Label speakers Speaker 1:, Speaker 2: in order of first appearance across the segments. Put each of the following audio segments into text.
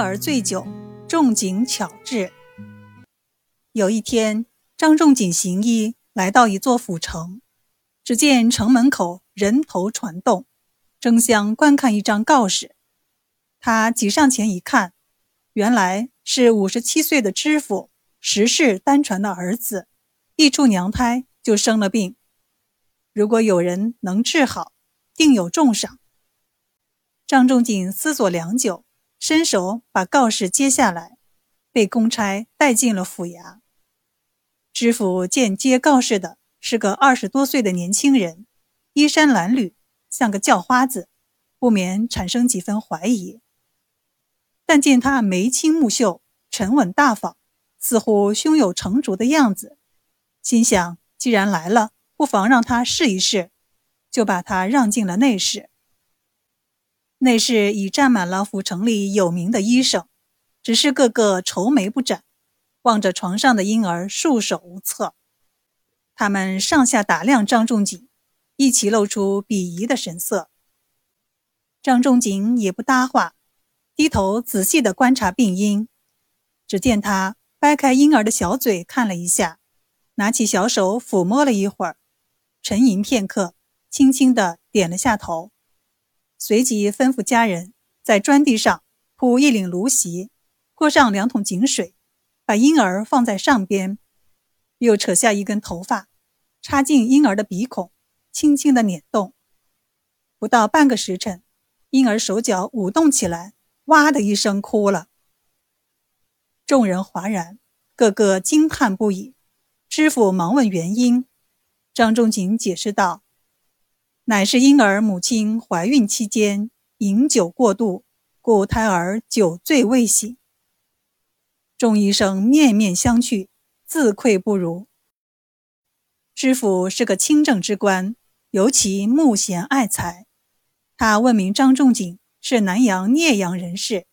Speaker 1: 而醉酒，仲景巧治。有一天，张仲景行医来到一座府城，只见城门口人头攒动，争相观看一张告示。他挤上前一看，原来是五十七岁的知府石氏单传的儿子，一出娘胎就生了病，如果有人能治好，定有重赏。张仲景思索良久。伸手把告示接下来，被公差带进了府衙。知府见接告示的是个二十多岁的年轻人，衣衫褴褛，像个叫花子，不免产生几分怀疑。但见他眉清目秀，沉稳大方，似乎胸有成竹的样子，心想既然来了，不妨让他试一试，就把他让进了内室。内室已站满了府城里有名的医生，只是个个愁眉不展，望着床上的婴儿束手无策。他们上下打量张仲景，一起露出鄙夷的神色。张仲景也不搭话，低头仔细地观察病因。只见他掰开婴儿的小嘴看了一下，拿起小手抚摸了一会儿，沉吟片刻，轻轻地点了下头。随即吩咐家人在砖地上铺一领芦席，锅上两桶井水，把婴儿放在上边，又扯下一根头发，插进婴儿的鼻孔，轻轻地捻动。不到半个时辰，婴儿手脚舞动起来，哇的一声哭了。众人哗然，个个惊叹不已。知府忙问原因，张仲景解释道。乃是婴儿母亲怀孕期间饮酒过度，故胎儿酒醉未醒。众医生面面相觑，自愧不如。知府是个清正之官，尤其慕贤爱才。他问明张仲景是南阳聂阳人士，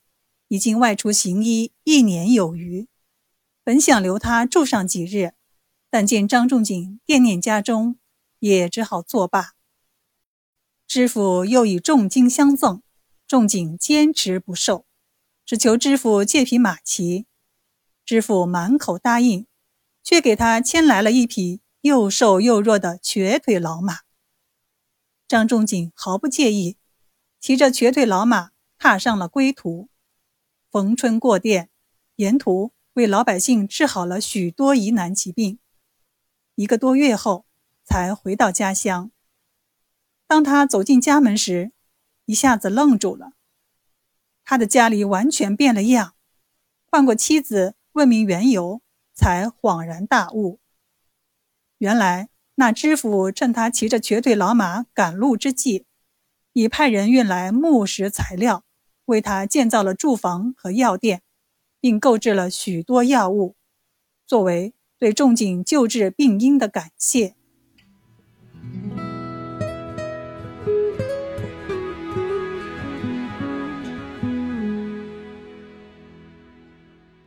Speaker 1: 已经外出行医一年有余，本想留他住上几日，但见张仲景惦念家中，也只好作罢。知府又以重金相赠，仲景坚持不受，只求知府借匹马骑。知府满口答应，却给他牵来了一匹又瘦又弱的瘸腿老马。张仲景毫不介意，骑着瘸腿老马踏上了归途。逢春过店，沿途为老百姓治好了许多疑难疾病。一个多月后，才回到家乡。当他走进家门时，一下子愣住了。他的家里完全变了样，换过妻子问明缘由，才恍然大悟。原来那知府趁他骑着瘸腿老马赶路之际，已派人运来木石材料，为他建造了住房和药店，并购置了许多药物，作为对仲景救治病因的感谢。